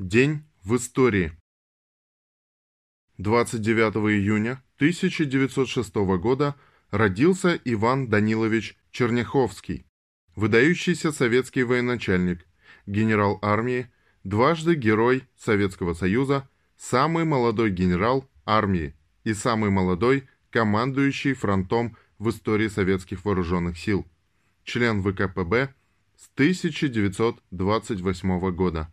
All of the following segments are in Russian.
День в истории. 29 июня 1906 года родился Иван Данилович Черняховский, выдающийся советский военачальник, генерал армии, дважды Герой Советского Союза, самый молодой генерал армии и самый молодой командующий фронтом в истории советских вооруженных сил, член ВКПБ с 1928 года.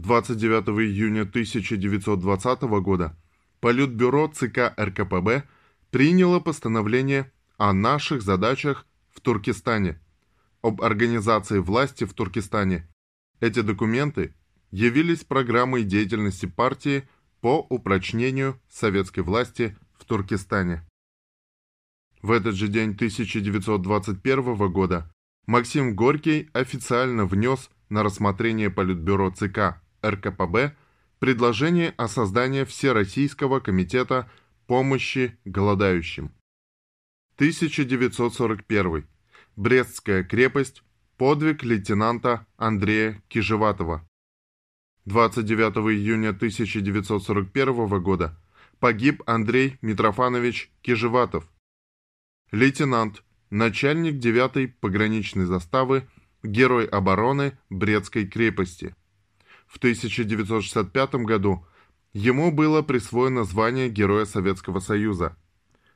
29 июня 1920 года Политбюро ЦК РКПБ приняло постановление о наших задачах в Туркестане, об организации власти в Туркестане. Эти документы явились программой деятельности партии по упрочнению советской власти в Туркестане. В этот же день 1921 года Максим Горький официально внес на рассмотрение Политбюро ЦК РКПБ предложение о создании Всероссийского комитета помощи голодающим. 1941. Брестская крепость. Подвиг лейтенанта Андрея Кижеватова. 29 июня 1941 года погиб Андрей Митрофанович Кижеватов. Лейтенант, начальник 9-й пограничной заставы, герой обороны Брестской крепости. В 1965 году ему было присвоено звание Героя Советского Союза.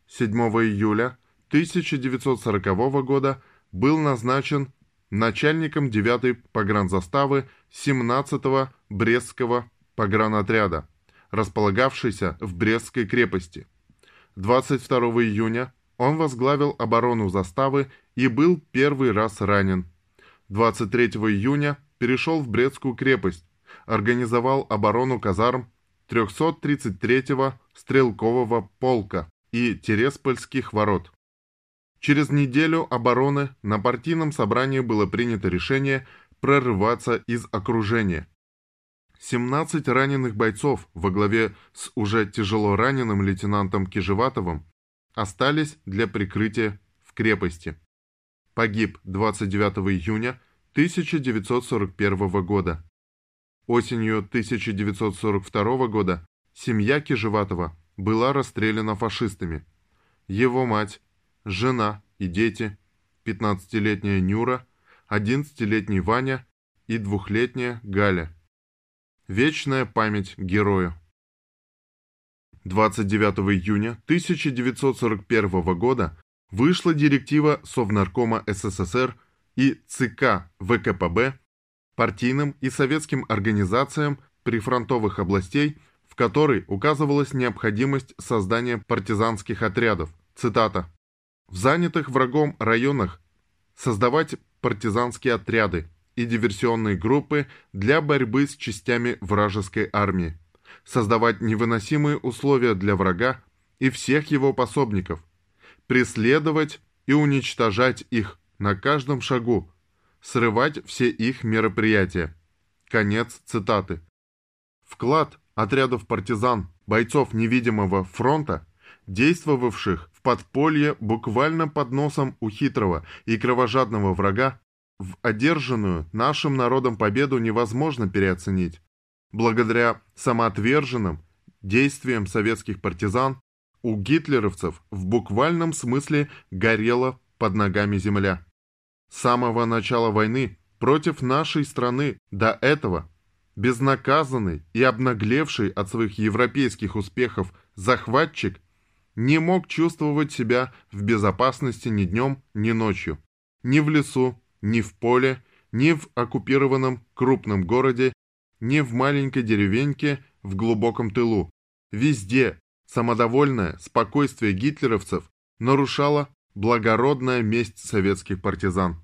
7 июля 1940 года был назначен начальником 9-й погранзаставы 17-го Брестского погранотряда, располагавшейся в Брестской крепости. 22 июня он возглавил оборону заставы и был первый раз ранен. 23 июня перешел в Брестскую крепость, организовал оборону казарм 333-го стрелкового полка и Тереспольских ворот. Через неделю обороны на партийном собрании было принято решение прорываться из окружения. 17 раненых бойцов во главе с уже тяжело раненым лейтенантом Кижеватовым остались для прикрытия в крепости. Погиб 29 июня 1941 года. Осенью 1942 года семья Кижеватова была расстреляна фашистами. Его мать, жена и дети, 15-летняя Нюра, 11-летний Ваня и двухлетняя Галя. Вечная память герою. 29 июня 1941 года вышла директива Совнаркома СССР и ЦК ВКПБ партийным и советским организациям прифронтовых областей, в которой указывалась необходимость создания партизанских отрядов. Цитата. «В занятых врагом районах создавать партизанские отряды и диверсионные группы для борьбы с частями вражеской армии, создавать невыносимые условия для врага и всех его пособников, преследовать и уничтожать их на каждом шагу, срывать все их мероприятия. Конец цитаты. Вклад отрядов партизан, бойцов невидимого фронта, действовавших в подполье буквально под носом у хитрого и кровожадного врага, в одержанную нашим народом победу невозможно переоценить. Благодаря самоотверженным действиям советских партизан у гитлеровцев в буквальном смысле горела под ногами земля. С самого начала войны против нашей страны до этого безнаказанный и обнаглевший от своих европейских успехов захватчик не мог чувствовать себя в безопасности ни днем, ни ночью, ни в лесу, ни в поле, ни в оккупированном крупном городе, ни в маленькой деревеньке в глубоком тылу. Везде самодовольное спокойствие гитлеровцев нарушало благородная месть советских партизан.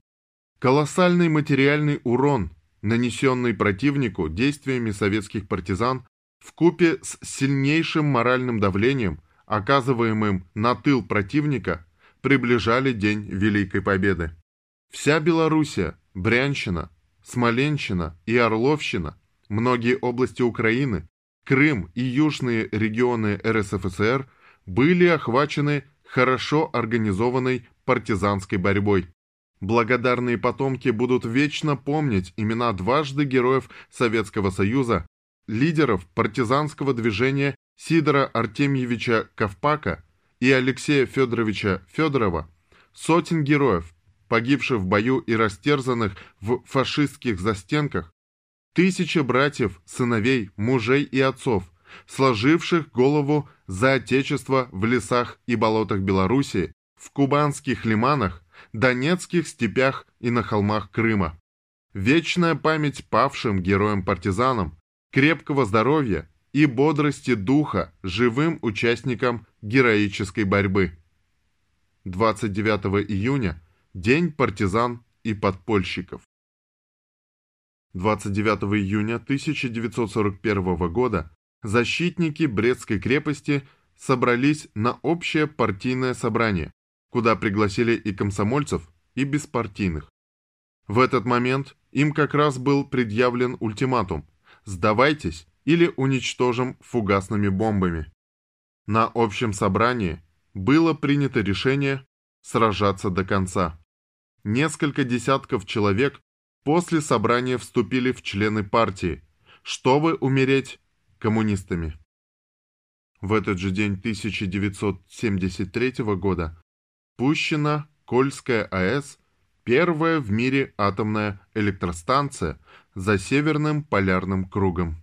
Колоссальный материальный урон, нанесенный противнику действиями советских партизан, в купе с сильнейшим моральным давлением, оказываемым на тыл противника, приближали день Великой Победы. Вся Белоруссия, Брянщина, Смоленщина и Орловщина, многие области Украины, Крым и южные регионы РСФСР были охвачены хорошо организованной партизанской борьбой. Благодарные потомки будут вечно помнить имена дважды героев Советского Союза, лидеров партизанского движения Сидора Артемьевича Ковпака и Алексея Федоровича Федорова, сотен героев, погибших в бою и растерзанных в фашистских застенках, тысячи братьев, сыновей, мужей и отцов, сложивших голову за Отечество в лесах и болотах Белоруссии, в кубанских лиманах, донецких степях и на холмах Крыма. Вечная память павшим героям-партизанам, крепкого здоровья и бодрости духа живым участникам героической борьбы. 29 июня – День партизан и подпольщиков. 29 июня 1941 года защитники Брестской крепости собрались на общее партийное собрание, куда пригласили и комсомольцев, и беспартийных. В этот момент им как раз был предъявлен ультиматум «Сдавайтесь или уничтожим фугасными бомбами». На общем собрании было принято решение сражаться до конца. Несколько десятков человек после собрания вступили в члены партии, чтобы умереть коммунистами. В этот же день 1973 года пущена Кольская АЭС, первая в мире атомная электростанция за Северным полярным кругом.